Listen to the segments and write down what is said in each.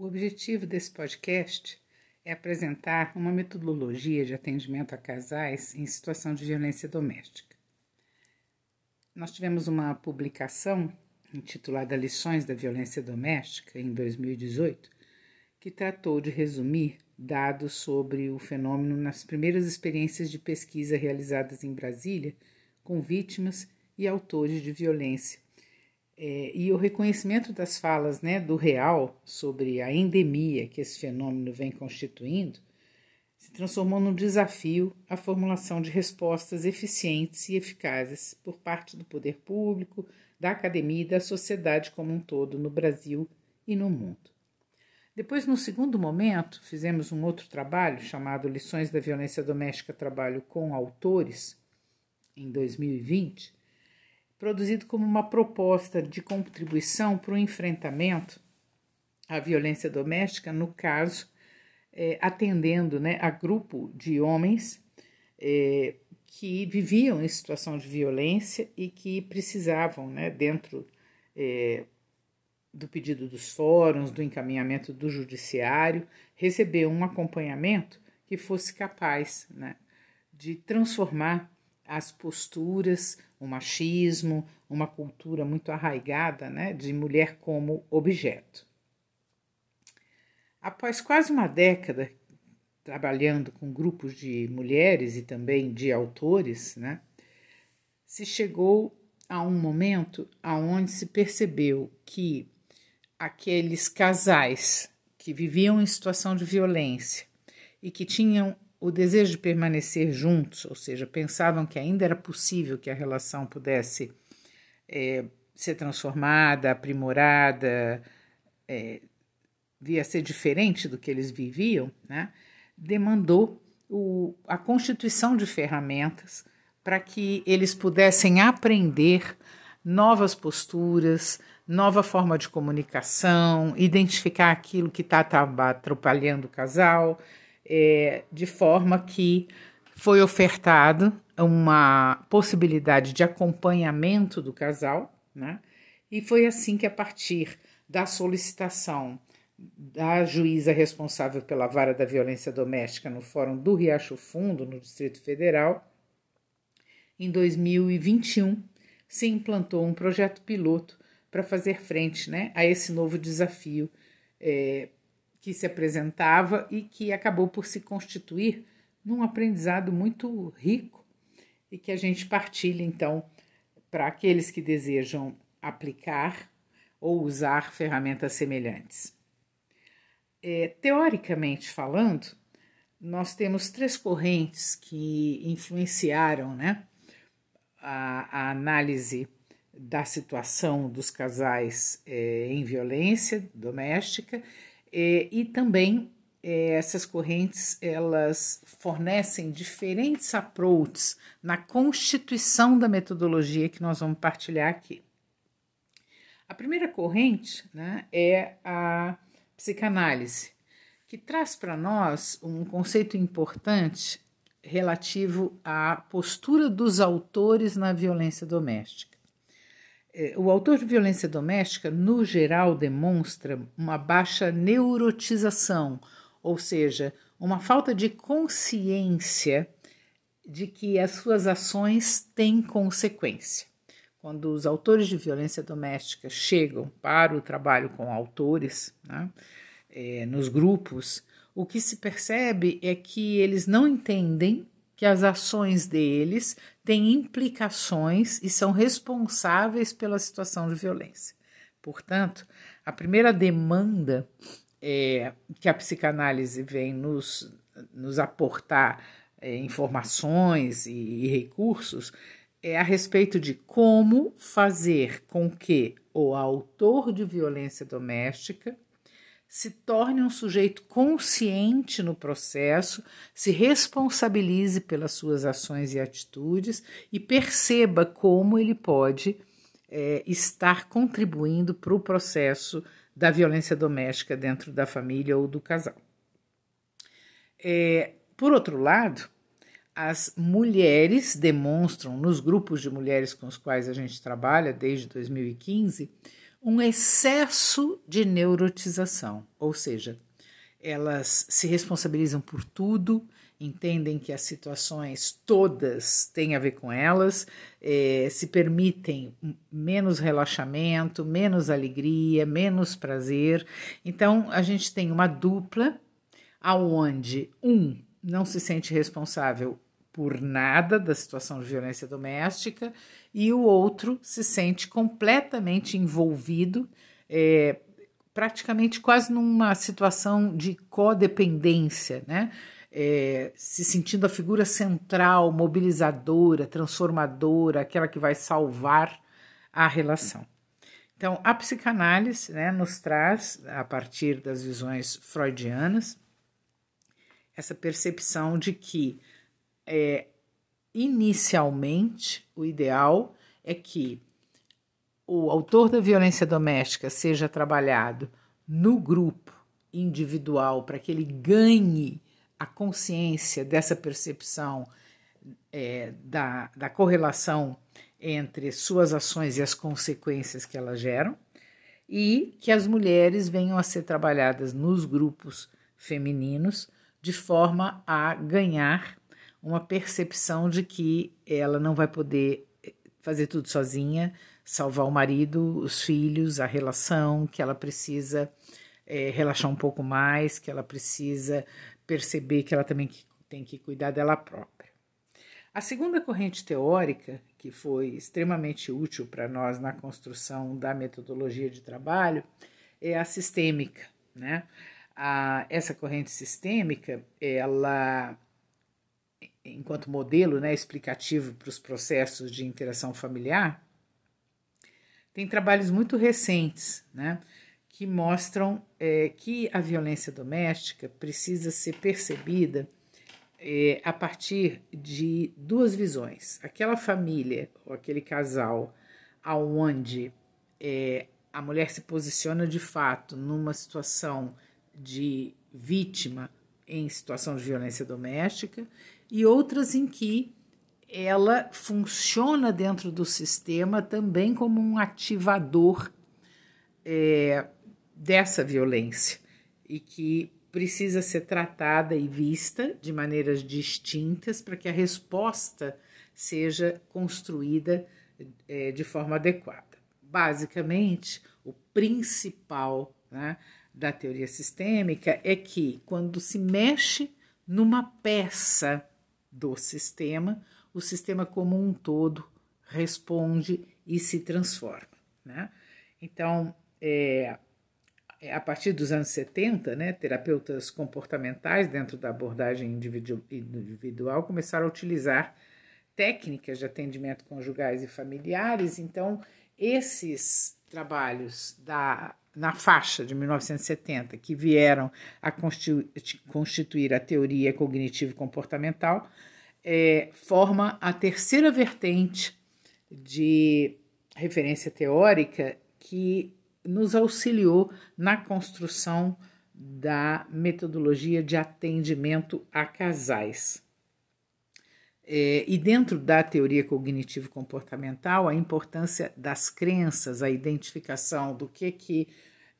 O objetivo desse podcast é apresentar uma metodologia de atendimento a casais em situação de violência doméstica. Nós tivemos uma publicação intitulada Lições da Violência Doméstica, em 2018, que tratou de resumir dados sobre o fenômeno nas primeiras experiências de pesquisa realizadas em Brasília com vítimas e autores de violência é, e o reconhecimento das falas né, do real sobre a endemia que esse fenômeno vem constituindo se transformou num desafio à formulação de respostas eficientes e eficazes por parte do poder público, da academia e da sociedade como um todo no Brasil e no mundo. Depois, no segundo momento, fizemos um outro trabalho chamado Lições da Violência Doméstica Trabalho com Autores, em 2020, produzido como uma proposta de contribuição para o enfrentamento à violência doméstica, no caso, é, atendendo né, a grupo de homens é, que viviam em situação de violência e que precisavam, né, dentro é, do pedido dos fóruns, do encaminhamento do judiciário, receber um acompanhamento que fosse capaz né, de transformar as posturas, o machismo, uma cultura muito arraigada né, de mulher como objeto. Após quase uma década trabalhando com grupos de mulheres e também de autores, né, se chegou a um momento aonde se percebeu que aqueles casais que viviam em situação de violência e que tinham o desejo de permanecer juntos, ou seja, pensavam que ainda era possível que a relação pudesse é, ser transformada, aprimorada, é, via ser diferente do que eles viviam, né, demandou o, a constituição de ferramentas para que eles pudessem aprender novas posturas, nova forma de comunicação, identificar aquilo que está atrapalhando o casal, é, de forma que foi ofertado uma possibilidade de acompanhamento do casal, né? E foi assim que, a partir da solicitação da juíza responsável pela vara da violência doméstica no Fórum do Riacho Fundo, no Distrito Federal, em 2021, se implantou um projeto piloto para fazer frente né, a esse novo desafio é, que se apresentava e que acabou por se constituir num aprendizado muito rico e que a gente partilha então para aqueles que desejam aplicar ou usar ferramentas semelhantes. É, teoricamente falando, nós temos três correntes que influenciaram né, a, a análise da situação dos casais é, em violência doméstica é, e também é, essas correntes elas fornecem diferentes approaches na constituição da metodologia que nós vamos partilhar aqui. A primeira corrente né, é a psicanálise, que traz para nós um conceito importante relativo à postura dos autores na violência doméstica. É, o autor de violência doméstica, no geral, demonstra uma baixa neurotização, ou seja, uma falta de consciência de que as suas ações têm consequência. Quando os autores de violência doméstica chegam para o trabalho com autores, né, é, nos grupos, o que se percebe é que eles não entendem que as ações deles têm implicações e são responsáveis pela situação de violência. Portanto, a primeira demanda é, que a psicanálise vem nos, nos aportar é, informações e, e recursos é a respeito de como fazer com que o autor de violência doméstica se torne um sujeito consciente no processo, se responsabilize pelas suas ações e atitudes e perceba como ele pode é, estar contribuindo para o processo da violência doméstica dentro da família ou do casal. É, por outro lado, as mulheres demonstram, nos grupos de mulheres com os quais a gente trabalha desde 2015, um excesso de neurotização, ou seja, elas se responsabilizam por tudo, entendem que as situações todas têm a ver com elas, é, se permitem menos relaxamento, menos alegria, menos prazer. Então a gente tem uma dupla aonde um não se sente responsável por nada da situação de violência doméstica e o outro se sente completamente envolvido, é, praticamente quase numa situação de codependência, né? É, se sentindo a figura central, mobilizadora, transformadora, aquela que vai salvar a relação. Então, a psicanálise né, nos traz, a partir das visões freudianas, essa percepção de que é, inicialmente o ideal é que o autor da violência doméstica seja trabalhado no grupo individual para que ele ganhe a consciência dessa percepção é, da, da correlação entre suas ações e as consequências que elas geram, e que as mulheres venham a ser trabalhadas nos grupos femininos de forma a ganhar uma percepção de que ela não vai poder eh, fazer tudo sozinha, salvar o marido, os filhos, a relação, que ela precisa é, relaxar um pouco mais, que ela precisa perceber que ela também tem que cuidar dela própria. A segunda corrente teórica, que foi extremamente útil para nós na construção da metodologia de trabalho, é a sistêmica. Né? A, essa corrente sistêmica, ela enquanto modelo né, explicativo para os processos de interação familiar, tem trabalhos muito recentes né, que mostram é, que a violência doméstica precisa ser percebida é, a partir de duas visões. Aquela família ou aquele casal aonde é, a mulher se posiciona de fato numa situação de vítima em situação de violência doméstica e outras em que ela funciona dentro do sistema também como um ativador é, dessa violência e que precisa ser tratada e vista de maneiras distintas para que a resposta seja construída é, de forma adequada. Basicamente, o principal né, da teoria sistêmica é que quando se mexe numa peça do sistema, o sistema como um todo responde e se transforma. Né? Então, é, é a partir dos anos 70, né, terapeutas comportamentais, dentro da abordagem individual, começaram a utilizar técnicas de atendimento conjugais e familiares. Então, esses trabalhos da, na faixa de 1970, que vieram a constituir a teoria cognitivo-comportamental, é, forma a terceira vertente de referência teórica que nos auxiliou na construção da metodologia de atendimento a casais. É, e dentro da teoria cognitivo-comportamental, a importância das crenças, a identificação do que, que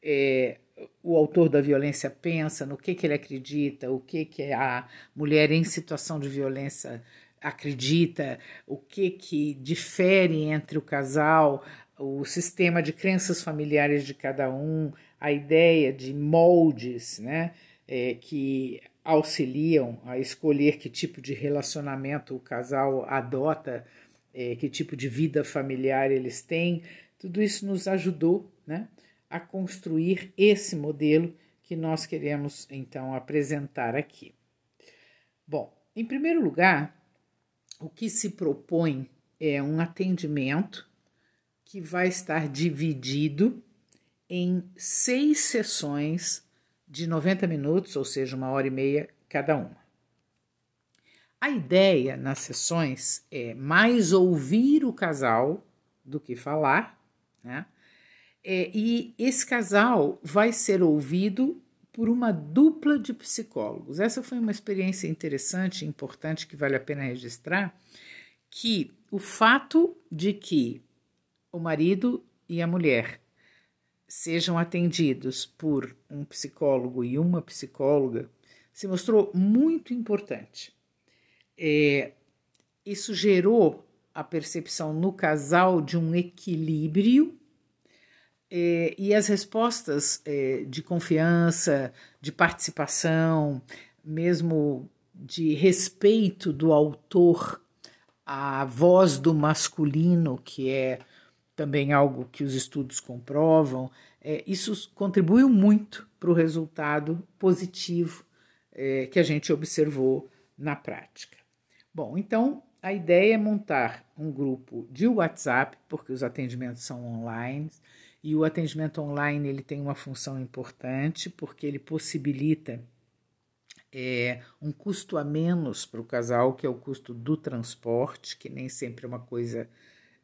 é, o autor da violência pensa, no que, que ele acredita, o que, que a mulher em situação de violência acredita, o que, que difere entre o casal, o sistema de crenças familiares de cada um, a ideia de moldes né, é, que auxiliam a escolher que tipo de relacionamento o casal adota, é, que tipo de vida familiar eles têm, tudo isso nos ajudou né, a construir esse modelo que nós queremos então apresentar aqui. Bom, em primeiro lugar, o que se propõe é um atendimento que vai estar dividido em seis sessões de 90 minutos, ou seja, uma hora e meia cada uma. A ideia nas sessões é mais ouvir o casal do que falar, né? É, e esse casal vai ser ouvido por uma dupla de psicólogos. Essa foi uma experiência interessante e importante que vale a pena registrar, que o fato de que o marido e a mulher sejam atendidos por um psicólogo e uma psicóloga se mostrou muito importante. É, isso gerou a percepção no casal de um equilíbrio é, e as respostas é, de confiança, de participação, mesmo de respeito do autor à voz do masculino, que é também algo que os estudos comprovam, é, isso contribuiu muito para o resultado positivo é, que a gente observou na prática. Bom, então a ideia é montar um grupo de WhatsApp, porque os atendimentos são online, e o atendimento online ele tem uma função importante, porque ele possibilita é, um custo a menos para o casal, que é o custo do transporte, que nem sempre é uma coisa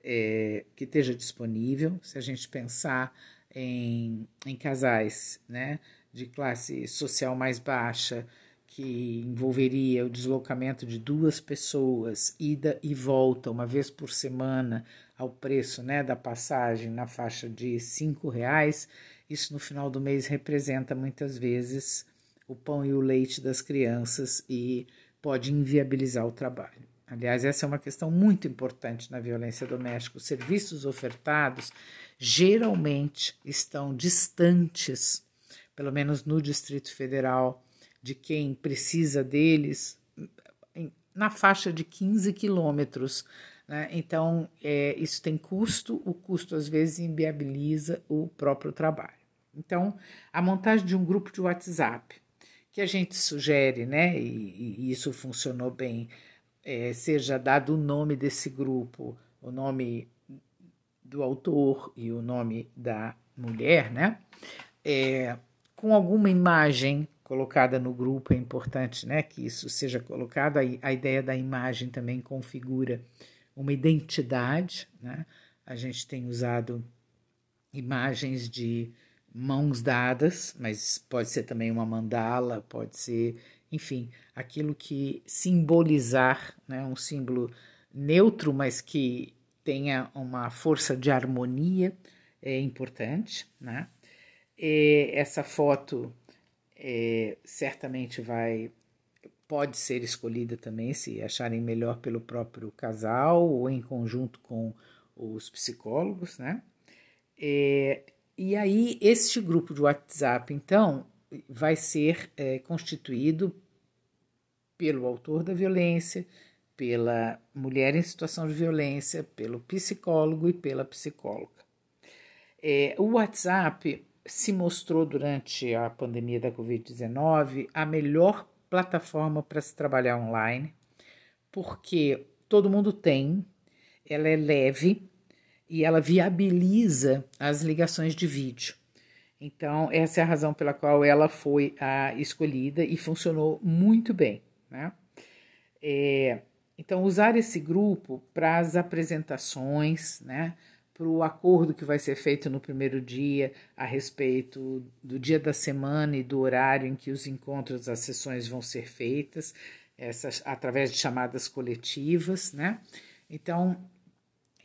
é, que esteja disponível. Se a gente pensar em, em casais né, de classe social mais baixa, que envolveria o deslocamento de duas pessoas, ida e volta, uma vez por semana, ao preço né, da passagem na faixa de cinco reais, isso no final do mês representa muitas vezes o pão e o leite das crianças e pode inviabilizar o trabalho. Aliás, essa é uma questão muito importante na violência doméstica. Os serviços ofertados geralmente estão distantes, pelo menos no Distrito Federal, de quem precisa deles na faixa de 15 quilômetros. Né? Então, é, isso tem custo, o custo às vezes inviabiliza o próprio trabalho. Então, a montagem de um grupo de WhatsApp, que a gente sugere, né, e, e isso funcionou bem, é, seja dado o nome desse grupo, o nome do autor e o nome da mulher, né, é, com alguma imagem colocada no grupo, é importante né, que isso seja colocado. A, a ideia da imagem também configura uma identidade. Né? A gente tem usado imagens de mãos dadas, mas pode ser também uma mandala, pode ser, enfim, aquilo que simbolizar, né, um símbolo neutro, mas que tenha uma força de harmonia, é importante. Né? E essa foto é, certamente vai pode ser escolhida também se acharem melhor pelo próprio casal ou em conjunto com os psicólogos, né? É, e aí este grupo de WhatsApp então vai ser é, constituído pelo autor da violência, pela mulher em situação de violência, pelo psicólogo e pela psicóloga. É, o WhatsApp se mostrou durante a pandemia da Covid-19 a melhor plataforma para se trabalhar online, porque todo mundo tem, ela é leve e ela viabiliza as ligações de vídeo. Então, essa é a razão pela qual ela foi a escolhida e funcionou muito bem. Né? É, então, usar esse grupo para as apresentações, né? para o acordo que vai ser feito no primeiro dia a respeito do dia da semana e do horário em que os encontros, as sessões vão ser feitas, essas, através de chamadas coletivas, né? Então,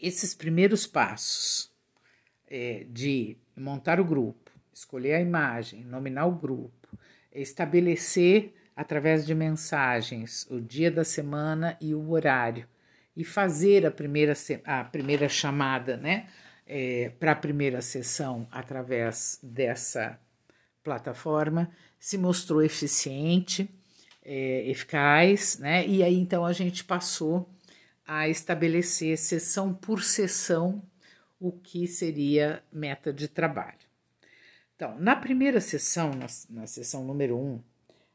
esses primeiros passos é, de montar o grupo, escolher a imagem, nominar o grupo, estabelecer através de mensagens o dia da semana e o horário e fazer a primeira, a primeira chamada né, é, para a primeira sessão através dessa plataforma se mostrou eficiente, é, eficaz, né? E aí então a gente passou a estabelecer sessão por sessão o que seria meta de trabalho. Então, na primeira sessão, na, na sessão número um,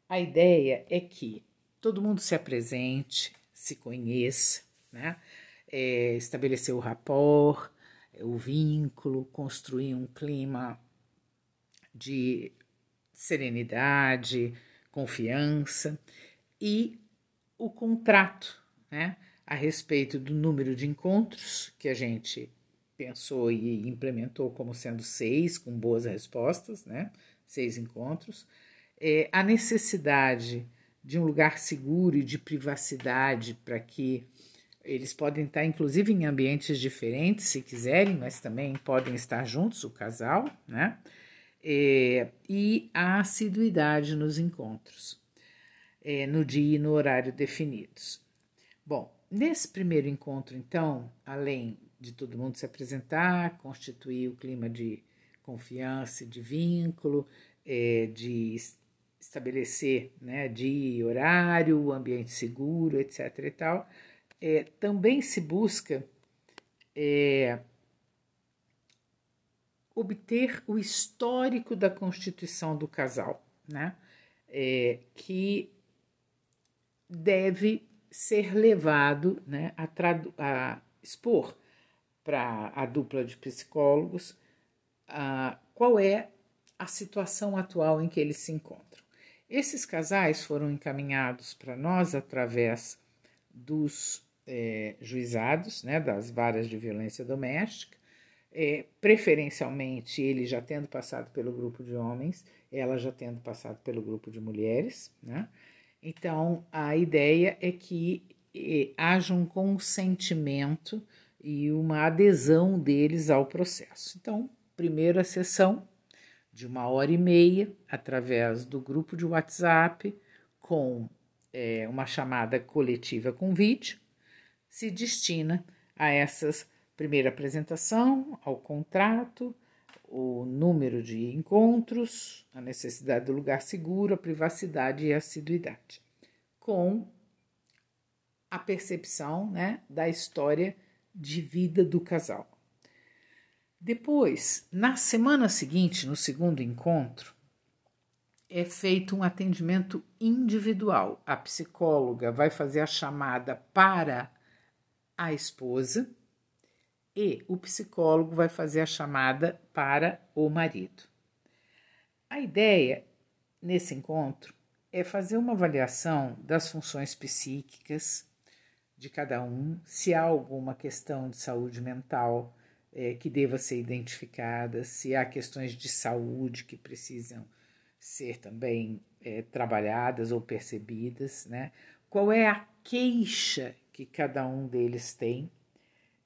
a ideia é que todo mundo se apresente, se conheça, né? É, estabelecer o rapport, o vínculo, construir um clima de serenidade, confiança e o contrato, né? A respeito do número de encontros que a gente pensou e implementou como sendo seis, com boas respostas, né? Seis encontros. É, a necessidade de um lugar seguro e de privacidade para que Eles podem estar, inclusive, em ambientes diferentes, se quiserem, mas também podem estar juntos, o casal, né? É, e a assiduidade nos encontros, é, no dia e no horário definidos. Bom, nesse primeiro encontro, então, além de todo mundo se apresentar, constituir o clima de confiança, de vínculo, é, de estabelecer né, dia horário, ambiente seguro, etc. e tal, é, também se busca é, obter o histórico da constituição do casal, né? É, que deve ser levado né, a, a expor para a dupla de psicólogos a, qual é a situação atual em que eles se encontram. Esses casais foram encaminhados para nós através dos é, juizados, né, das varas de violência doméstica, é, preferencialmente ele já tendo passado pelo grupo de homens, ela já tendo passado pelo grupo de mulheres. Né? Então, a ideia é que é, haja um consentimento e uma adesão deles ao processo. Então, primeira sessão de uma hora e meia, através do grupo de WhatsApp, com é, uma chamada coletiva com vídeo, se destina a essas primeira apresentação, ao contrato, o número de encontros, a necessidade do lugar seguro, a privacidade e a assiduidade, com a percepção né, da história de vida do casal. Depois, na semana seguinte, no segundo encontro, é feito um atendimento individual. A psicóloga vai fazer a chamada para a esposa e o psicólogo vai fazer a chamada para o marido. A ideia nesse encontro é fazer uma avaliação das funções psíquicas de cada um, se há alguma questão de saúde mental é, que deva ser identificada, se há questões de saúde que precisam ser também é, trabalhadas ou percebidas, né? Qual é a queixa que cada um deles tem,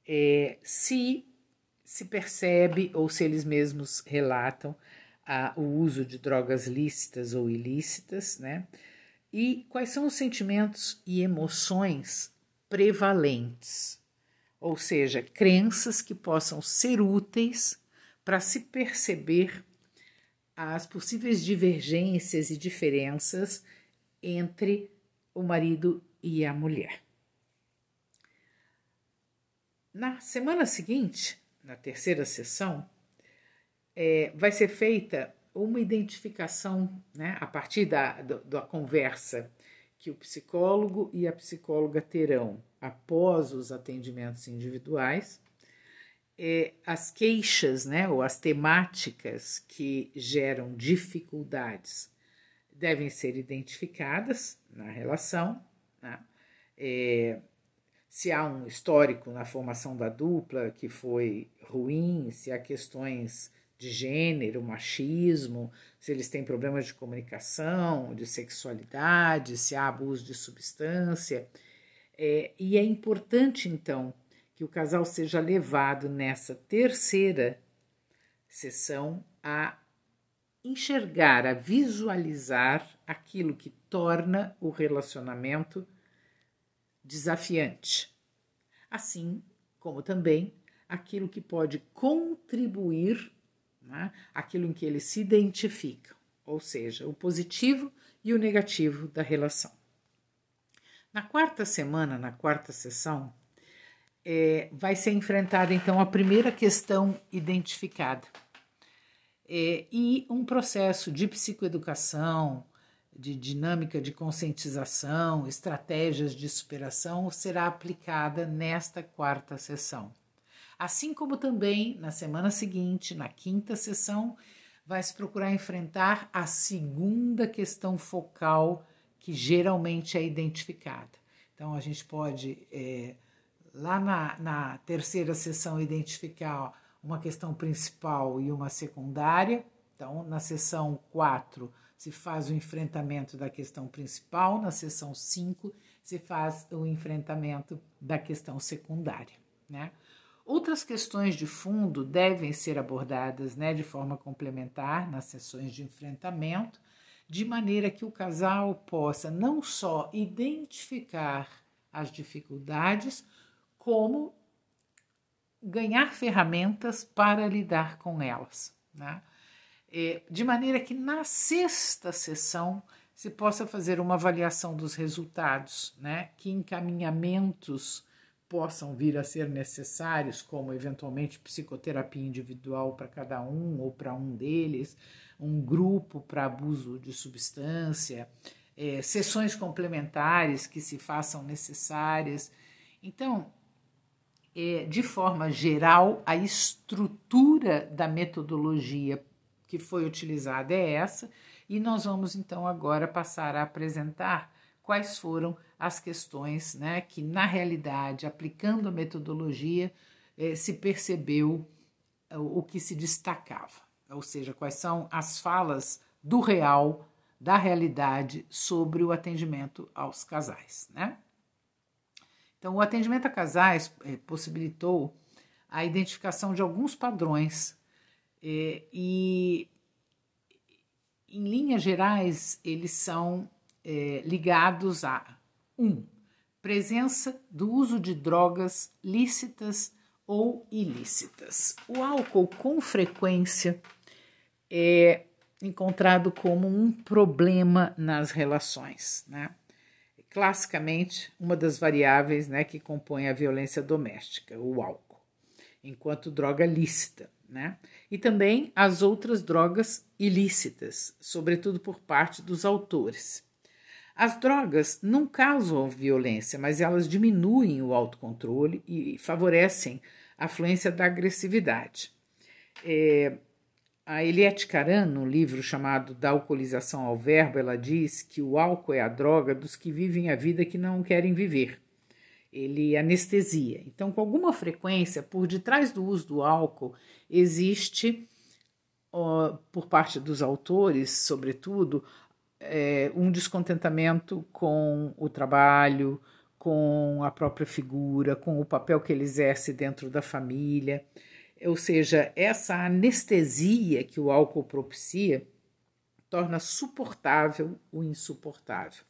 é, se se percebe ou se eles mesmos relatam a, o uso de drogas lícitas ou ilícitas, né? E quais são os sentimentos e emoções prevalentes, ou seja, crenças que possam ser úteis para se perceber as possíveis divergências e diferenças entre o marido e a mulher. Na semana seguinte, na terceira sessão, é, vai ser feita uma identificação, né, a partir da, da, da conversa que o psicólogo e a psicóloga terão após os atendimentos individuais, é, as queixas, né, ou as temáticas que geram dificuldades devem ser identificadas na relação, né, é, se há um histórico na formação da dupla que foi ruim, se há questões de gênero, machismo, se eles têm problemas de comunicação, de sexualidade, se há abuso de substância. É, e é importante, então, que o casal seja levado nessa terceira sessão a enxergar, a visualizar aquilo que torna o relacionamento desafiante, assim como também aquilo que pode contribuir, né, aquilo em que eles se identificam, ou seja, o positivo e o negativo da relação. Na quarta semana, na quarta sessão, é, vai ser enfrentada então a primeira questão identificada é, e um processo de psicoeducação, de dinâmica de conscientização, estratégias de superação será aplicada nesta quarta sessão. Assim como também na semana seguinte, na quinta sessão, vai se procurar enfrentar a segunda questão focal que geralmente é identificada. Então, a gente pode, é, lá na, na terceira sessão, identificar uma questão principal e uma secundária. Então, na sessão 4, se faz o enfrentamento da questão principal, na seção 5 se faz o enfrentamento da questão secundária, né? Outras questões de fundo devem ser abordadas né, de forma complementar nas sessões de enfrentamento, de maneira que o casal possa não só identificar as dificuldades, como ganhar ferramentas para lidar com elas. Né? É, de maneira que na sexta sessão se possa fazer uma avaliação dos resultados, né? que encaminhamentos possam vir a ser necessários, como eventualmente psicoterapia individual para cada um ou para um deles, um grupo para abuso de substância, é, sessões complementares que se façam necessárias. Então, é, de forma geral, a estrutura da metodologia que foi utilizada é essa, e nós vamos então agora passar a apresentar quais foram as questões né, que, na realidade, aplicando a metodologia, eh, se percebeu eh, o que se destacava, ou seja, quais são as falas do real, da realidade sobre o atendimento aos casais. Né? Então, o atendimento a casais eh, possibilitou a identificação de alguns padrões e, em linhas gerais, eles são é, ligados a um, presença do uso de drogas lícitas ou ilícitas. O álcool, com frequência, é encontrado como um problema nas relações, né? Classicamente, uma das variáveis né, que compõe a violência doméstica, o álcool, enquanto droga lícita, né? E também as outras drogas ilícitas, sobretudo por parte dos autores. As drogas não causam violência, mas elas diminuem o autocontrole e favorecem a fluência da agressividade. É, a Eliette Caran, no livro chamado Da Alcoolização ao Verbo, ela diz que o álcool é a droga dos que vivem a vida que não querem viver. Ele anestesia. Então, com alguma frequência, por detrás do uso do álcool, existe, ó, por parte dos autores, sobretudo, é, um descontentamento com o trabalho, com a própria figura, com o papel que ele exerce dentro da família. Ou seja, essa anestesia que o álcool propicia torna suportável o insuportável,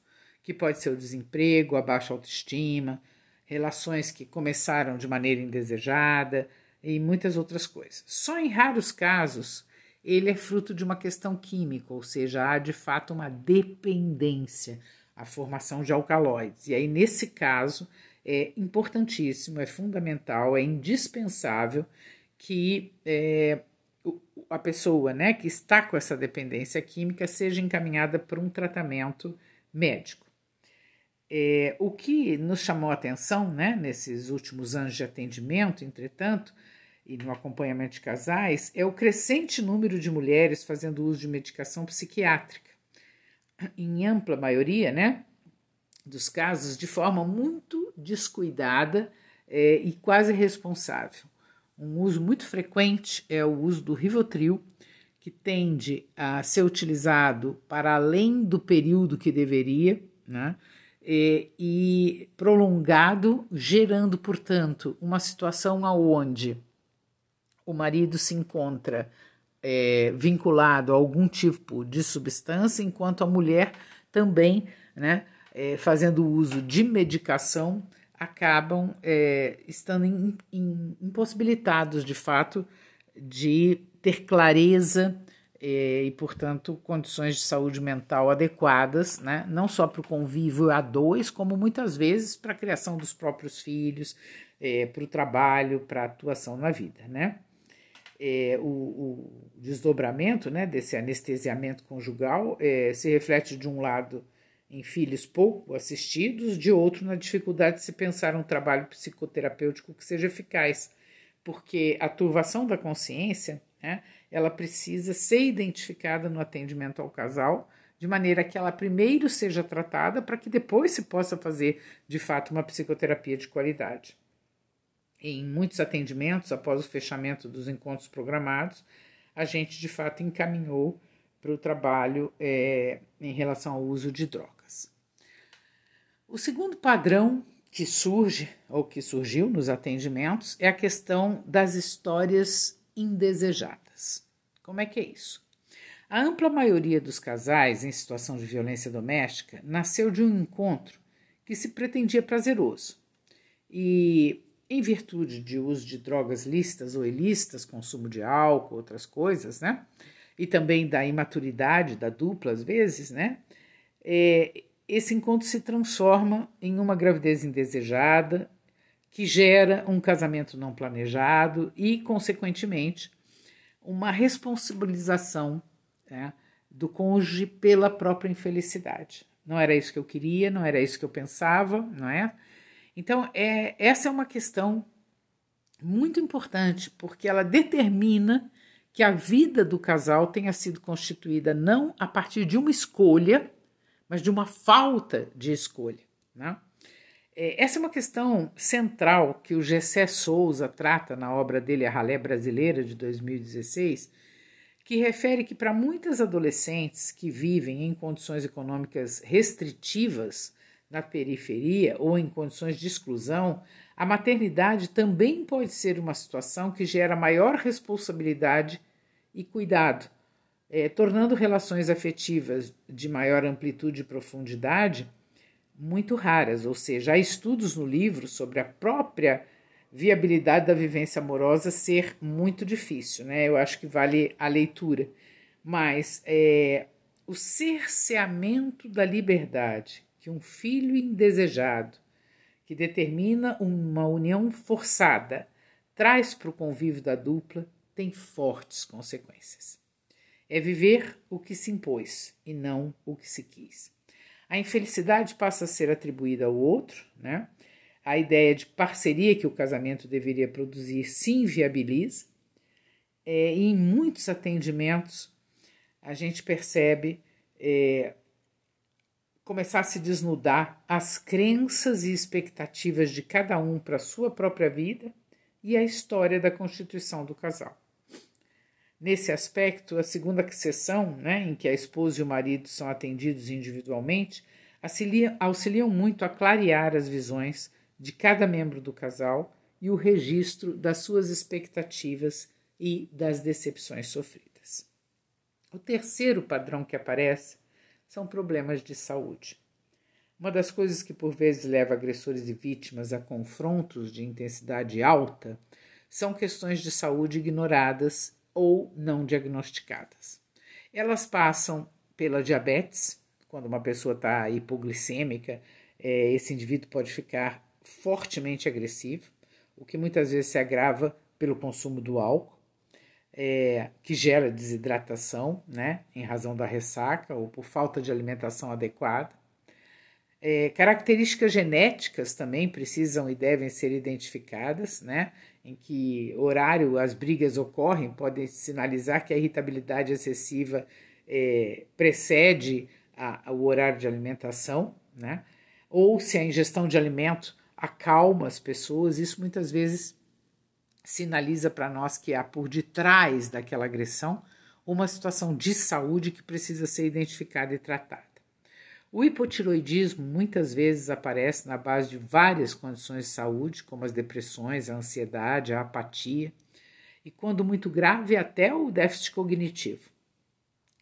que pode ser o desemprego, a baixa autoestima, relações que começaram de maneira indesejada e muitas outras coisas. Só em raros casos ele é fruto de uma questão química, ou seja, há de fato uma dependência, a formação de alcaloides. E aí, nesse caso, é importantíssimo, é fundamental, é indispensável que é, a pessoa né, que está com essa dependência química seja encaminhada para um tratamento médico. É, o que nos chamou a atenção né, nesses últimos anos de atendimento, entretanto, e no acompanhamento de casais é o crescente número de mulheres fazendo uso de medicação psiquiátrica. Em ampla maioria, né, dos casos, de forma muito descuidada é, e quase responsável. Um uso muito frequente é o uso do Rivotril, que tende a ser utilizado para além do período que deveria, né? E, e prolongado, gerando, portanto, uma situação aonde o marido se encontra é, vinculado a algum tipo de substância, enquanto a mulher também, né, é, fazendo uso de medicação, acabam é, estando in, in, impossibilitados de fato de ter clareza é, e, portanto, condições de saúde mental adequadas, né? não só para o convívio a dois, como muitas vezes para a criação dos próprios filhos, é, para o trabalho, para a atuação na vida. Né? É, o, o, desdobramento né, desse anestesiamento conjugal é, se reflete de um lado em filhos pouco assistidos, de outro na dificuldade de se pensar um trabalho psicoterapêutico que seja eficaz, porque a turvação da consciência né, ela precisa ser identificada no atendimento ao casal, de maneira que ela primeiro seja tratada para que depois se possa fazer de fato uma psicoterapia de qualidade em muitos atendimentos, após o fechamento dos encontros programados, a gente de fato encaminhou para o trabalho é, em relação ao uso de drogas. O segundo padrão que surge ou que surgiu nos atendimentos é a questão das histórias indesejadas. Como é que é isso? A ampla maioria dos casais em situação de violência doméstica nasceu de um encontro que se pretendia prazeroso. E, em virtude de uso de drogas lícitas ou ilícitas, consumo de álcool, outras coisas, né? E também da imaturidade da dupla, às vezes, né? É, esse encontro se transforma em uma gravidez indesejada, que gera um casamento não planejado e, consequentemente, uma responsabilização né, do cônjuge pela própria infelicidade. Não era isso que eu queria, não era isso que eu pensava, não é? Então, é, essa é uma questão muito importante, porque ela determina que a vida do casal tenha sido constituída não a partir de uma escolha, mas de uma falta de escolha. Né? É, essa é uma questão central que o Gessé Souza trata na obra dele A Ralé Brasileira, de 2016, que refere que para muitas adolescentes que vivem em condições econômicas restritivas na periferia ou em condições de exclusão, a maternidade também pode ser uma situação que gera maior responsabilidade e cuidado é, tornando relações afetivas de maior amplitude e profundidade muito raras, ou seja, há estudos no livro sobre a própria viabilidade da vivência amorosa ser muito difícil, né? Eu acho que vale a leitura, mas é, o cerceamento da liberdade que um filho indesejado, que determina uma união forçada, traz para o convívio da dupla, tem fortes consequências. É viver o que se impôs e não o que se quis. A infelicidade passa a ser atribuída ao outro, né? A ideia de parceria que o casamento deveria produzir se inviabiliza. É, e em muitos atendimentos a gente percebe é, começar a se desnudar as crenças e expectativas de cada um para a sua própria vida e a história da constituição do casal. Nesse aspecto, a segunda sessão, né, em que a esposa e o marido são atendidos individualmente, auxiliam, auxiliam muito a clarear as visões de cada membro do casal e o registro das suas expectativas e das decepções sofridas. O terceiro padrão que aparece são problemas de saúde. Uma das coisas que por vezes leva agressores e vítimas a confrontos de intensidade alta são questões de saúde ignoradas ou não diagnosticadas. Elas passam pela diabetes, quando uma pessoa está hipoglicêmica, é, esse indivíduo pode ficar fortemente agressivo, o que muitas vezes se agrava pelo consumo do álcool, é, que gera desidratação, né, em razão da ressaca ou por falta de alimentação adequada. É, características genéticas também precisam e devem ser identificadas, né? Em que horário as brigas ocorrem podem sinalizar que a irritabilidade excessiva é, precede a, o horário de alimentação, né? Ou se a ingestão de alimento acalma as pessoas, isso muitas vezes sinaliza para nós que há por detrás daquela agressão uma situação de saúde que precisa ser identificada e tratada. O hipotiroidismo muitas vezes aparece na base de várias condições de saúde, como as depressões, a ansiedade, a apatia, e quando muito grave, até o déficit cognitivo.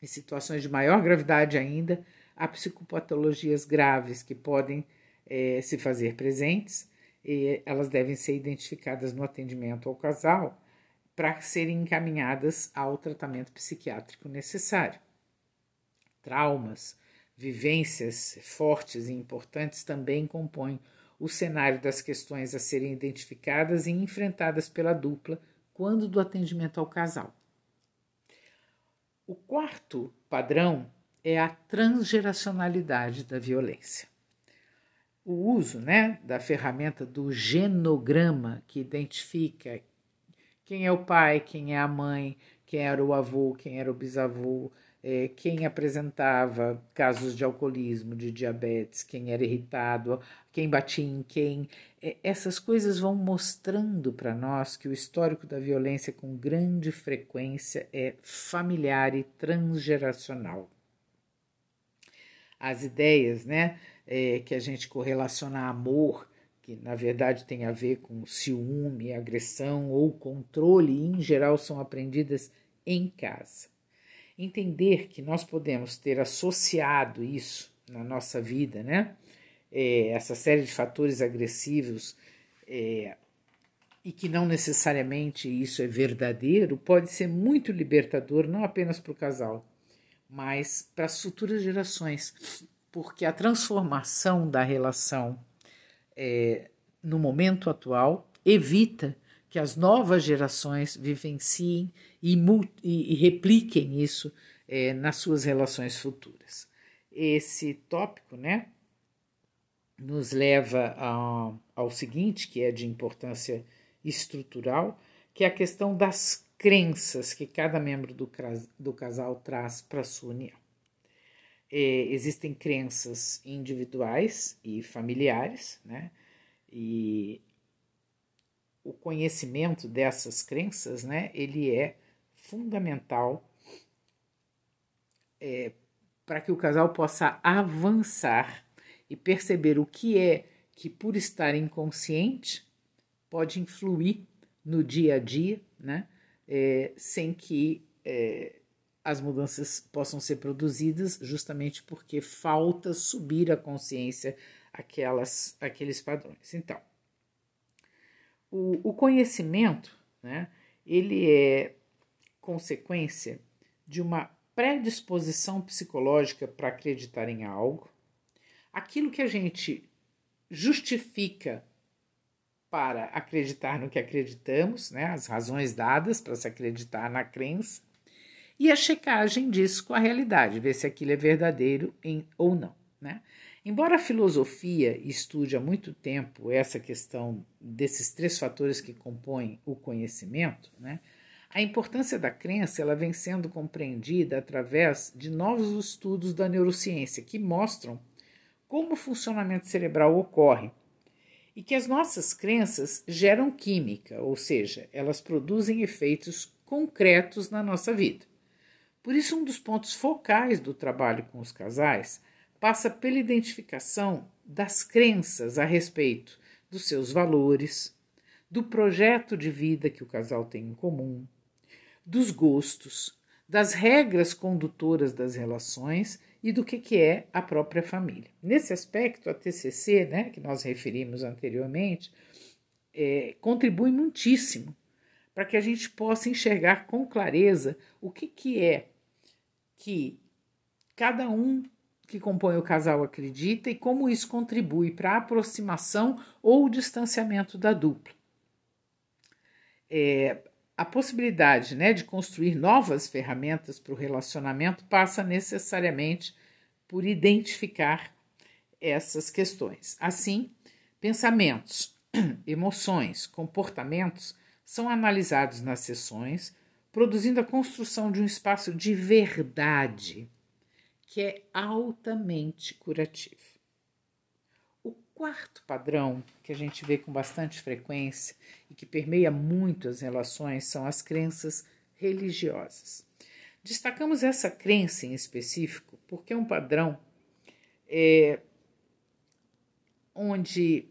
Em situações de maior gravidade ainda, há psicopatologias graves que podem é, se fazer presentes e elas devem ser identificadas no atendimento ao casal para serem encaminhadas ao tratamento psiquiátrico necessário. Traumas, vivências fortes e importantes também compõem o cenário das questões a serem identificadas e enfrentadas pela dupla quando do atendimento ao casal. O quarto padrão é a transgeracionalidade da violência. O uso né, da ferramenta do genograma, que identifica quem é o pai, quem é a mãe, quem era o avô, quem era o bisavô, é, quem apresentava casos de alcoolismo, de diabetes, quem era irritado, quem batia em quem. É, essas coisas vão mostrando para nós que o histórico da violência com grande frequência é familiar e transgeracional. As ideias, né? É, que a gente correlaciona amor, que na verdade tem a ver com ciúme, agressão ou controle, e em geral são aprendidas em casa. Entender que nós podemos ter associado isso na nossa vida, né? É, essa série de fatores agressivos é, e que não necessariamente isso é verdadeiro, pode ser muito libertador, não apenas para o casal, mas para as futuras gerações, porque a transformação da relação é, no momento atual evita que as novas gerações vivenciem e, e, e repliquem isso é, nas suas relações futuras. Esse tópico, né, nos leva a, ao seguinte, que é de importância estrutural, que é a questão das crenças que cada membro do, do casal traz para a sua união. É, existem crenças individuais e familiares, né? E o conhecimento dessas crenças, né? Ele é fundamental é, para que o casal possa avançar e perceber o que é que, por estar inconsciente, pode influir no dia a dia, né? É, sem que é, as mudanças possam ser produzidas, justamente porque falta subir a consciência aquelas, aqueles padrões. Então, o, o conhecimento, né? Ele é consequência de uma predisposição psicológica para acreditar em algo, aquilo que a gente justifica para acreditar no que acreditamos, né, as razões dadas para se acreditar na crença, e a checagem disso com a realidade, ver se aquilo é verdadeiro em, ou não. Né? Embora a filosofia estude há muito tempo essa questão desses três fatores que compõem o conhecimento, né, a importância da crença ela vem sendo compreendida através de novos estudos da neurociência que mostram como o funcionamento cerebral ocorre e que as nossas crenças geram química, ou seja, elas produzem efeitos concretos na nossa vida. Por isso, um dos pontos focais do trabalho com os casais passa pela identificação das crenças a respeito dos seus valores, do projeto de vida que o casal tem em comum, dos gostos, das regras condutoras das relações e do que, que é a própria família. Nesse aspecto, a TCC, né, que nós referimos anteriormente, é, contribui muitíssimo para que a gente possa enxergar com clareza o que, que é que cada um que compõe o casal acredita e como isso contribui para a aproximação ou distanciamento da dupla. É, a possibilidade né, de construir novas ferramentas para o relacionamento passa necessariamente por identificar essas questões. Assim, pensamentos, emoções, comportamentos são analisados nas sessões, produzindo a construção de um espaço de verdade que é altamente curativo quarto padrão que a gente vê com bastante frequência e que permeia muito as relações são as crenças religiosas. Destacamos essa crença em específico porque é um padrão é, onde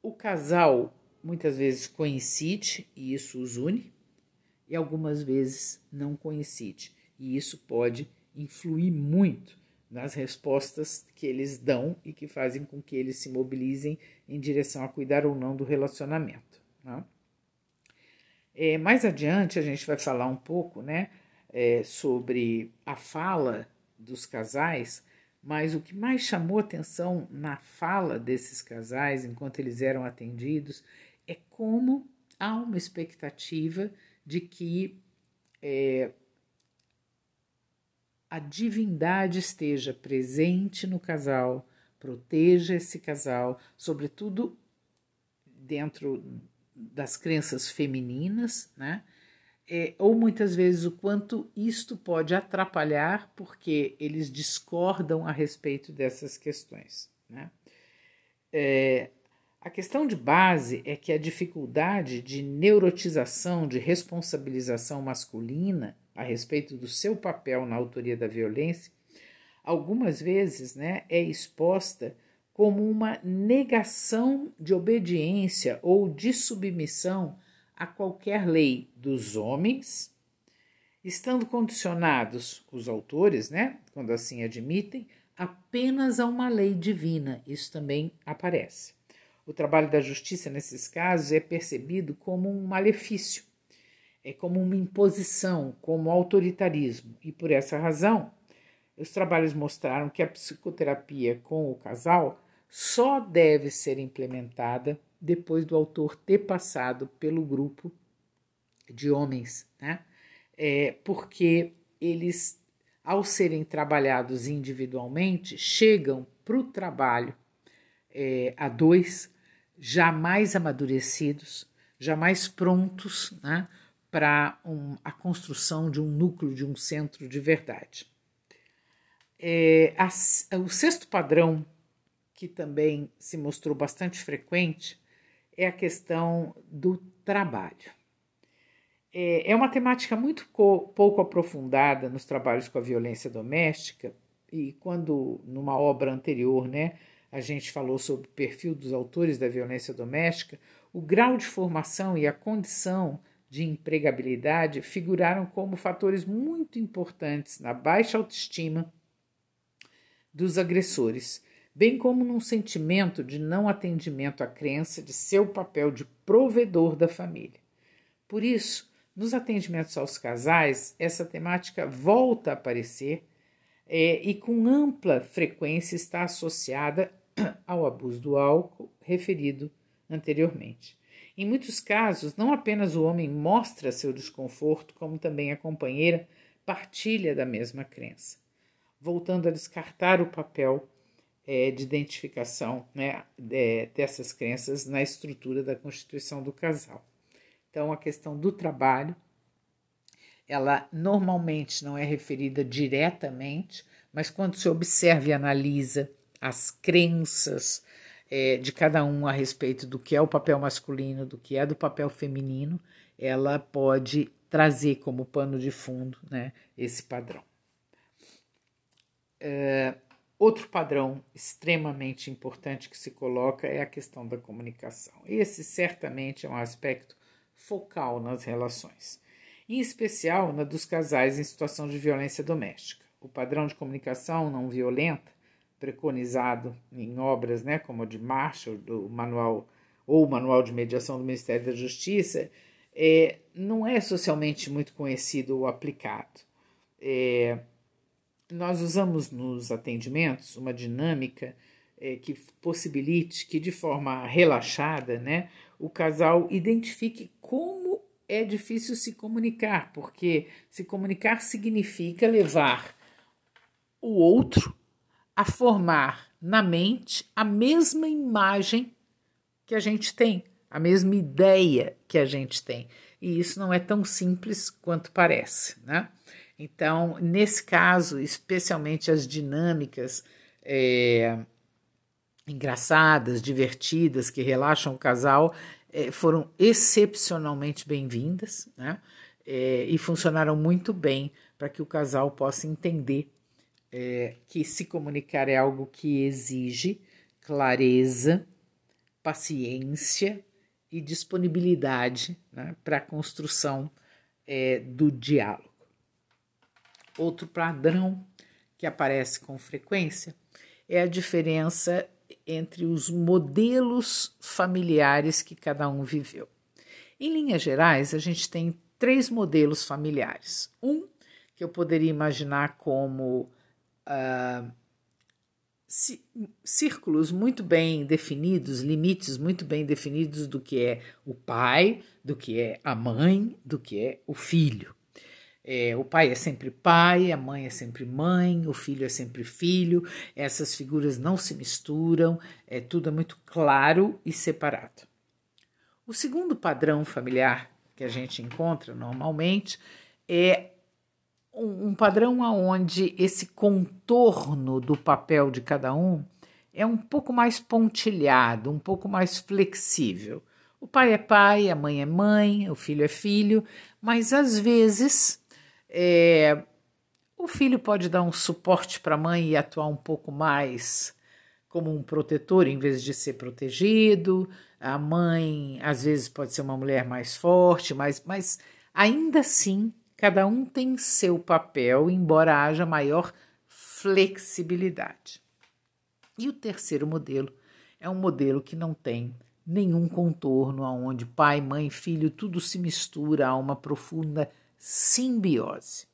o casal muitas vezes coincide e isso os une, e algumas vezes não coincide, e isso pode influir muito nas respostas que eles dão e que fazem com que eles se mobilizem em direção a cuidar ou não do relacionamento. Né? É, mais adiante a gente vai falar um pouco né, é, sobre a fala dos casais, mas o que mais chamou atenção na fala desses casais enquanto eles eram atendidos é como há uma expectativa de que é, a divindade esteja presente no casal, proteja esse casal, sobretudo dentro das crenças femininas, né? É, ou muitas vezes o quanto isto pode atrapalhar porque eles discordam a respeito dessas questões. Né? É, a questão de base é que a dificuldade de neurotização, de responsabilização masculina a respeito do seu papel na autoria da violência, algumas vezes né, é exposta como uma negação de obediência ou de submissão a qualquer lei dos homens, estando condicionados os autores, né, quando assim admitem, apenas a uma lei divina. Isso também aparece. O trabalho da justiça nesses casos é percebido como um malefício, é como uma imposição, como autoritarismo, e por essa razão, os trabalhos mostraram que a psicoterapia com o casal só deve ser implementada depois do autor ter passado pelo grupo de homens, né? É, porque eles, ao serem trabalhados individualmente, chegam para o trabalho é, a dois, já mais amadurecidos, já mais prontos né, para um, a construção de um núcleo, de um centro de verdade. É, o sexto padrão, que também se mostrou bastante frequente, é a questão do trabalho. É, é uma temática muito pouco aprofundada nos trabalhos com a violência doméstica, e quando numa obra anterior, né, a gente falou sobre o perfil dos autores da violência doméstica, o grau de formação e a condição de empregabilidade figuraram como fatores muito importantes na baixa autoestima dos agressores, bem como num sentimento de não atendimento à crença de seu papel de provedor da família. Por isso, nos atendimentos aos casais, essa temática volta a aparecer é, e com ampla frequência está associada ao abuso do álcool referido anteriormente. Em muitos casos, não apenas o homem mostra seu desconforto, como também a companheira partilha da mesma crença, voltando a descartar o papel é, de identificação né, é, dessas crenças na estrutura da constituição do casal. Então, a questão do trabalho, ela normalmente não é referida diretamente, mas quando se observa e analisa as crenças é, de cada um a respeito do que é o papel masculino, do que é do papel feminino, ela pode trazer como pano de fundo né, esse padrão. É, outro padrão extremamente importante que se coloca é a questão da comunicação. Esse certamente é um aspecto focal nas relações, em especial na dos casais em situação de violência doméstica. O padrão de comunicação não violenta preconizado em obras né, como a de Marshall, do manual ou o Manual de Mediação do Ministério da Justiça, é, não é socialmente muito conhecido ou aplicado. É, nós usamos nos atendimentos uma dinâmica é, que possibilite que, de forma relaxada, né, o casal identifique como é difícil se comunicar, porque se comunicar significa levar o outro a formar na mente a mesma imagem que a gente tem, a mesma ideia que a gente tem. E isso não é tão simples quanto parece, né? Então, nesse caso, especialmente as dinâmicas é, engraçadas, divertidas, que relaxam o casal, é, foram excepcionalmente bem-vindas, né? É, e funcionaram muito bem para que o casal possa entender é, que se comunicar é algo que exige clareza, paciência e disponibilidade né, para a construção é, do diálogo. Outro padrão que aparece com frequência é a diferença entre os modelos familiares que cada um viveu. Em linhas gerais, a gente tem três modelos familiares. Um que eu poderia imaginar como uh, círculos muito bem definidos, limites muito bem definidos do que é o pai, do que é a mãe, do que é o filho. É, o pai é sempre pai, a mãe é sempre mãe, o filho é sempre filho, essas figuras não se misturam, é tudo é muito claro e separado. O segundo padrão familiar que a gente encontra normalmente é um, padrão aonde esse contorno do papel de cada um é um pouco mais pontilhado, um pouco mais flexível. O pai é pai, a mãe é mãe, o filho é filho, mas às vezes é, O filho pode dar um suporte para a mãe e atuar um pouco mais como um protetor em vez de ser protegido. A mãe, às vezes, pode ser uma mulher mais forte, mas, mas ainda assim, cada um tem seu papel, embora haja maior flexibilidade. E o terceiro modelo é um modelo que não tem nenhum contorno, onde pai, mãe, filho, tudo se mistura a uma profunda simbiose.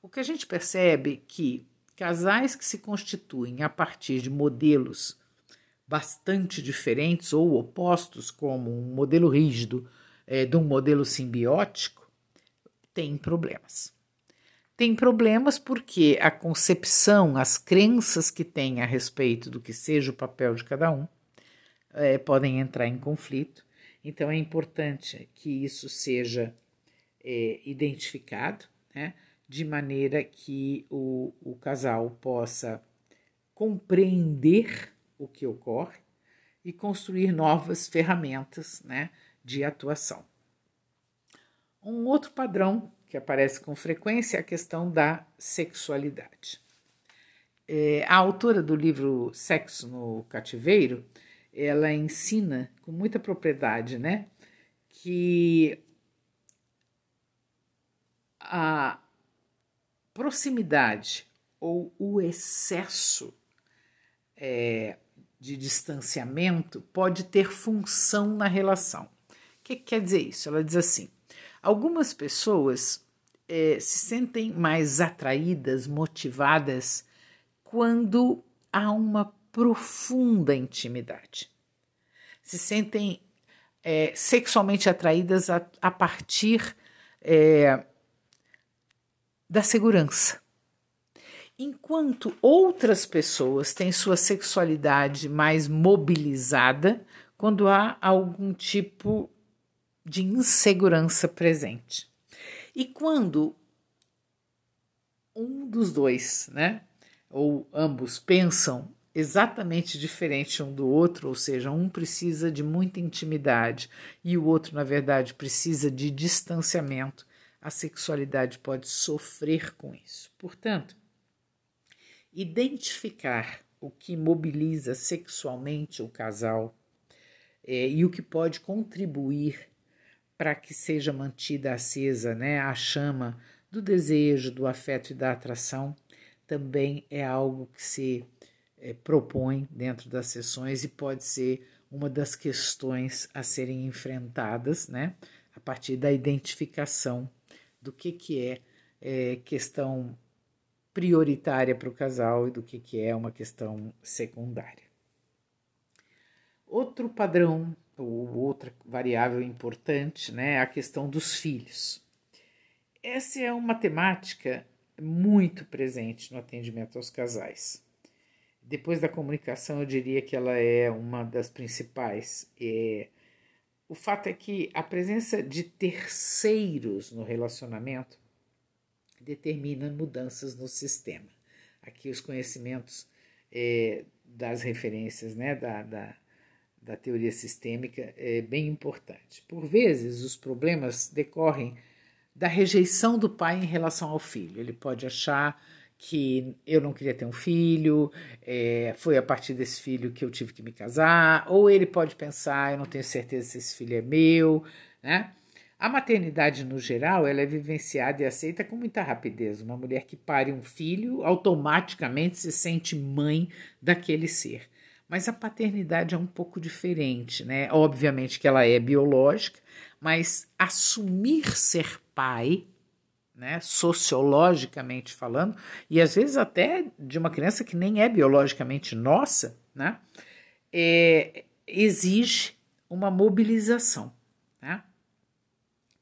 O que a gente percebe é que casais que se constituem a partir de modelos bastante diferentes ou opostos, como um modelo rígido é, de um modelo simbiótico, têm problemas. Tem problemas porque a concepção, as crenças que têm a respeito do que seja o papel de cada um, é, podem entrar em conflito. Então é importante que isso seja é, identificado, né? de maneira que o, o casal possa compreender o que ocorre e construir novas ferramentas né, de atuação. Um outro padrão que aparece com frequência é a questão da sexualidade. É, a autora do livro Sexo no Cativeiro, ela ensina com muita propriedade, né, que a proximidade ou o excesso é, de distanciamento pode ter função na relação. O que, que quer dizer isso? Ela diz assim: algumas pessoas é, se sentem mais atraídas, motivadas, quando há uma profunda intimidade. Se sentem é, sexualmente atraídas a, a partir é, da segurança. Enquanto outras pessoas têm sua sexualidade mais mobilizada quando há algum tipo de insegurança presente. E quando um dos dois, né, ou ambos pensam exatamente diferente um do outro, ou seja, um precisa de muita intimidade e o outro, na verdade, precisa de distanciamento, a sexualidade pode sofrer com isso. Portanto, identificar o que mobiliza sexualmente o casal é, e o que pode contribuir para que seja mantida acesa né, a chama do desejo, do afeto e da atração, também é algo que se é, propõe dentro das sessões e pode ser uma das questões a serem enfrentadas, né, a partir da identificação do que, que é, é questão prioritária para o casal e do que, que é uma questão secundária. Outro padrão, ou outra variável importante, né, é a questão dos filhos. Essa é uma temática muito presente no atendimento aos casais. Depois da comunicação, eu diria que ela é uma das principais. É, o fato é que a presença de terceiros no relacionamento determina mudanças no sistema. Aqui os conhecimentos é, das referências né, da, da, da teoria sistêmica é bem importante. Por vezes, os problemas decorrem da rejeição do pai em relação ao filho. Ele pode achar que eu não queria ter um filho, é, foi a partir desse filho que eu tive que me casar, ou ele pode pensar, eu não tenho certeza se esse filho é meu, né? A maternidade, no geral, ela é vivenciada e aceita com muita rapidez. Uma mulher que pare um filho automaticamente se sente mãe daquele ser. Mas a paternidade é um pouco diferente, né? Obviamente que ela é biológica, mas assumir ser pai, né, sociologicamente falando, e às vezes até de uma criança que nem é biologicamente nossa, né, é, exige uma mobilização. Né?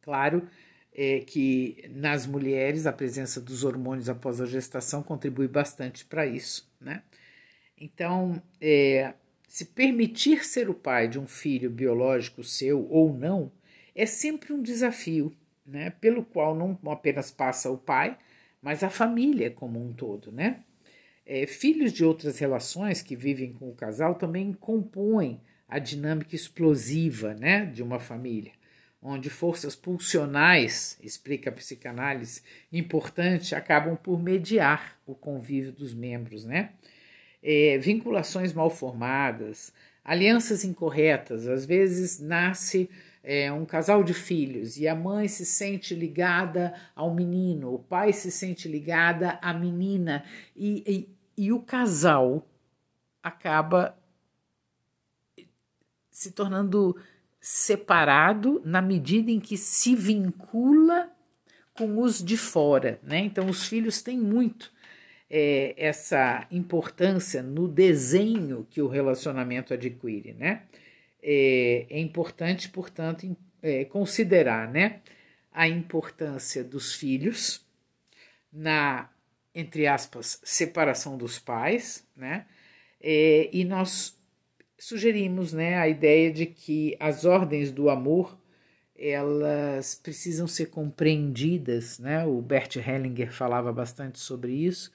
Claro é, que nas mulheres a presença dos hormônios após a gestação contribui bastante para isso. Né? Então, é, se permitir ser o pai de um filho biológico seu ou não é sempre um desafio, né? pelo qual não apenas passa o pai, mas a família como um todo. Né? É, filhos de outras relações que vivem com o casal também compõem a dinâmica explosiva né, de uma família onde forças pulsionais, explica a psicanálise, importante, acabam por mediar o convívio dos membros, né? É, vinculações mal formadas, alianças incorretas, às vezes nasce é, um casal de filhos e a mãe se sente ligada ao menino, o pai se sente ligada à menina e, e, e o casal acaba se tornando separado na medida em que se vincula com os de fora, né? Então os filhos têm muito é, essa importância no desenho que o relacionamento adquire, né? É, é importante, portanto, é, considerar, né, a importância dos filhos na entre aspas separação dos pais, né? É, e nós sugerimos né, a ideia de que as ordens do amor elas precisam ser compreendidas, né? O Bert Hellinger falava bastante sobre isso,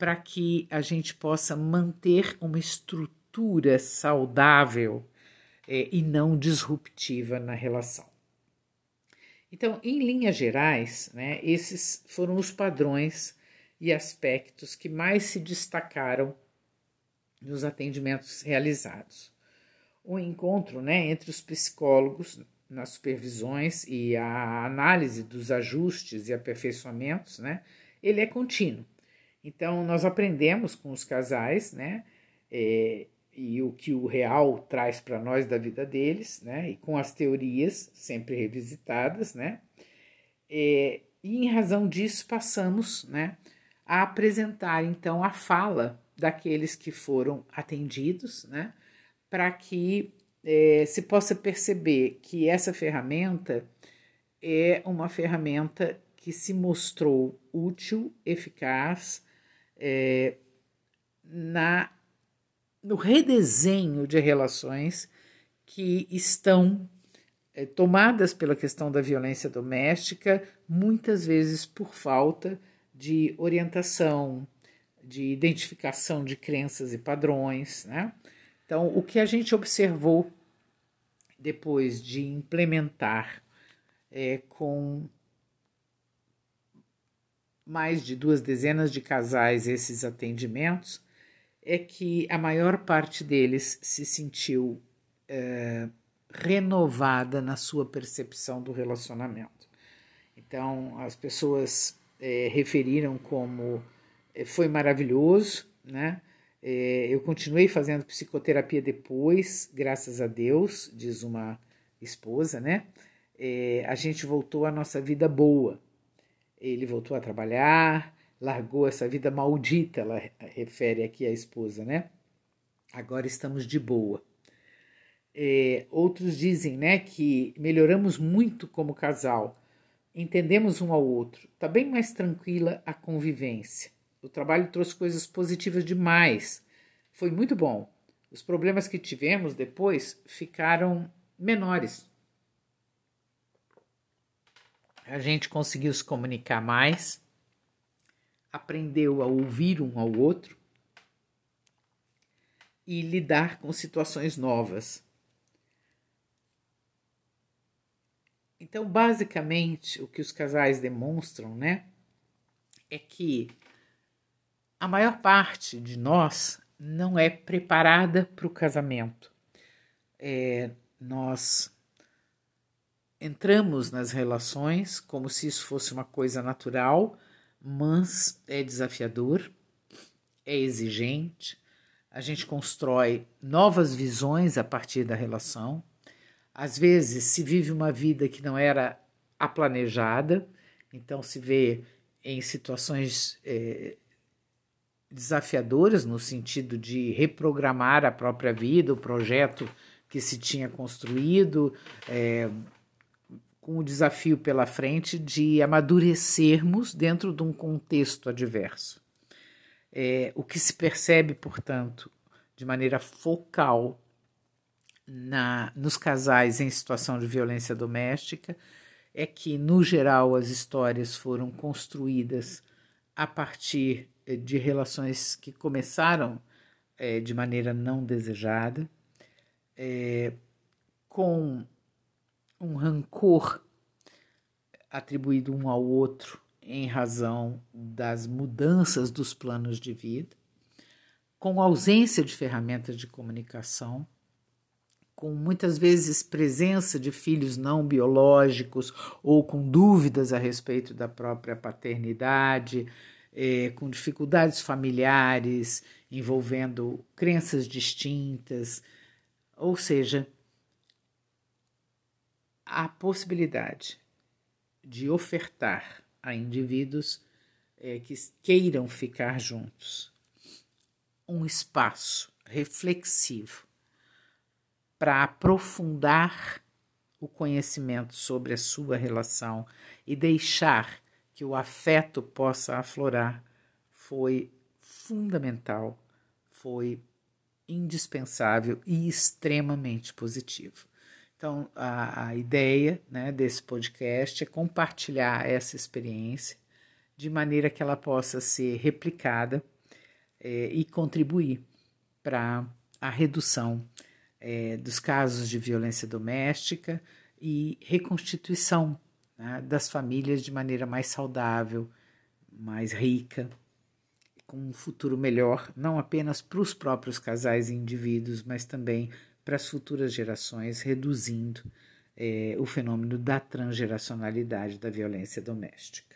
para que a gente possa manter uma estrutura saudável é, e não disruptiva na relação. Então, em linhas gerais, né, esses foram os padrões e aspectos que mais se destacaram nos atendimentos realizados. O encontro né, entre os psicólogos nas supervisões e a análise dos ajustes e aperfeiçoamentos, né, ele é contínuo. Então, nós aprendemos com os casais, né, é, e o que o real traz para nós da vida deles, né, e com as teorias sempre revisitadas, né, é, e em razão disso passamos, né, a apresentar então a fala daqueles que foram atendidos, né? Para que é, se possa perceber que essa ferramenta é uma ferramenta que se mostrou útil, eficaz é, na no redesenho de relações que estão é, tomadas pela questão da violência doméstica, muitas vezes por falta de orientação, de identificação de crenças e padrões. Né? Então, o que a gente observou depois de implementar é, com mais de duas dezenas de casais esses atendimentos é que a maior parte deles se sentiu é, renovada na sua percepção do relacionamento. Então, as pessoas é, referiram como é, foi maravilhoso, né? Eu continuei fazendo psicoterapia depois, graças a Deus, diz uma esposa, né? A gente voltou à nossa vida boa. Ele voltou a trabalhar, largou essa vida maldita, ela refere aqui a esposa, né? Agora estamos de boa. É, outros dizem, né, que melhoramos muito como casal, entendemos um ao outro, está bem mais tranquila a convivência. O trabalho trouxe coisas positivas demais. Foi muito bom. Os problemas que tivemos depois ficaram menores. A gente conseguiu se comunicar mais, aprendeu a ouvir um ao outro e lidar com situações novas. Então, basicamente, o que os casais demonstram, né, é que a maior parte de nós não é preparada para o casamento. É, nós entramos nas relações como se isso fosse uma coisa natural, mas é desafiador, é exigente. A gente constrói novas visões a partir da relação. Às vezes se vive uma vida que não era a planejada, então se vê em situações é, desafiadoras no sentido de reprogramar a própria vida, o projeto que se tinha construído, é, com o desafio pela frente de amadurecermos dentro de um contexto adverso. É, o que se percebe, portanto, de maneira focal na, nos casais em situação de violência doméstica é que, no geral, as histórias foram construídas a partir eh, de relações que começaram é, de maneira não desejada, é, com um rancor atribuído um ao outro em razão das mudanças dos planos de vida, com ausência de ferramentas de comunicação, com muitas vezes presença de filhos não biológicos ou com dúvidas a respeito da própria paternidade, é, com dificuldades familiares envolvendo crenças distintas, ou seja, a possibilidade de ofertar a indivíduos é, que queiram ficar juntos um espaço reflexivo para aprofundar o conhecimento sobre a sua relação e deixar que o afeto possa aflorar foi fundamental, foi indispensável e extremamente positivo. Então, a, a ideia né, desse podcast é compartilhar essa experiência de maneira que ela possa ser replicada é, e contribuir para a redução é, dos casos de violência doméstica e reconstituição né, das famílias de maneira mais saudável, mais rica, com um futuro melhor, não apenas para os próprios casais e indivíduos, mas também para as futuras gerações, reduzindo é, o fenômeno da transgeracionalidade da violência doméstica.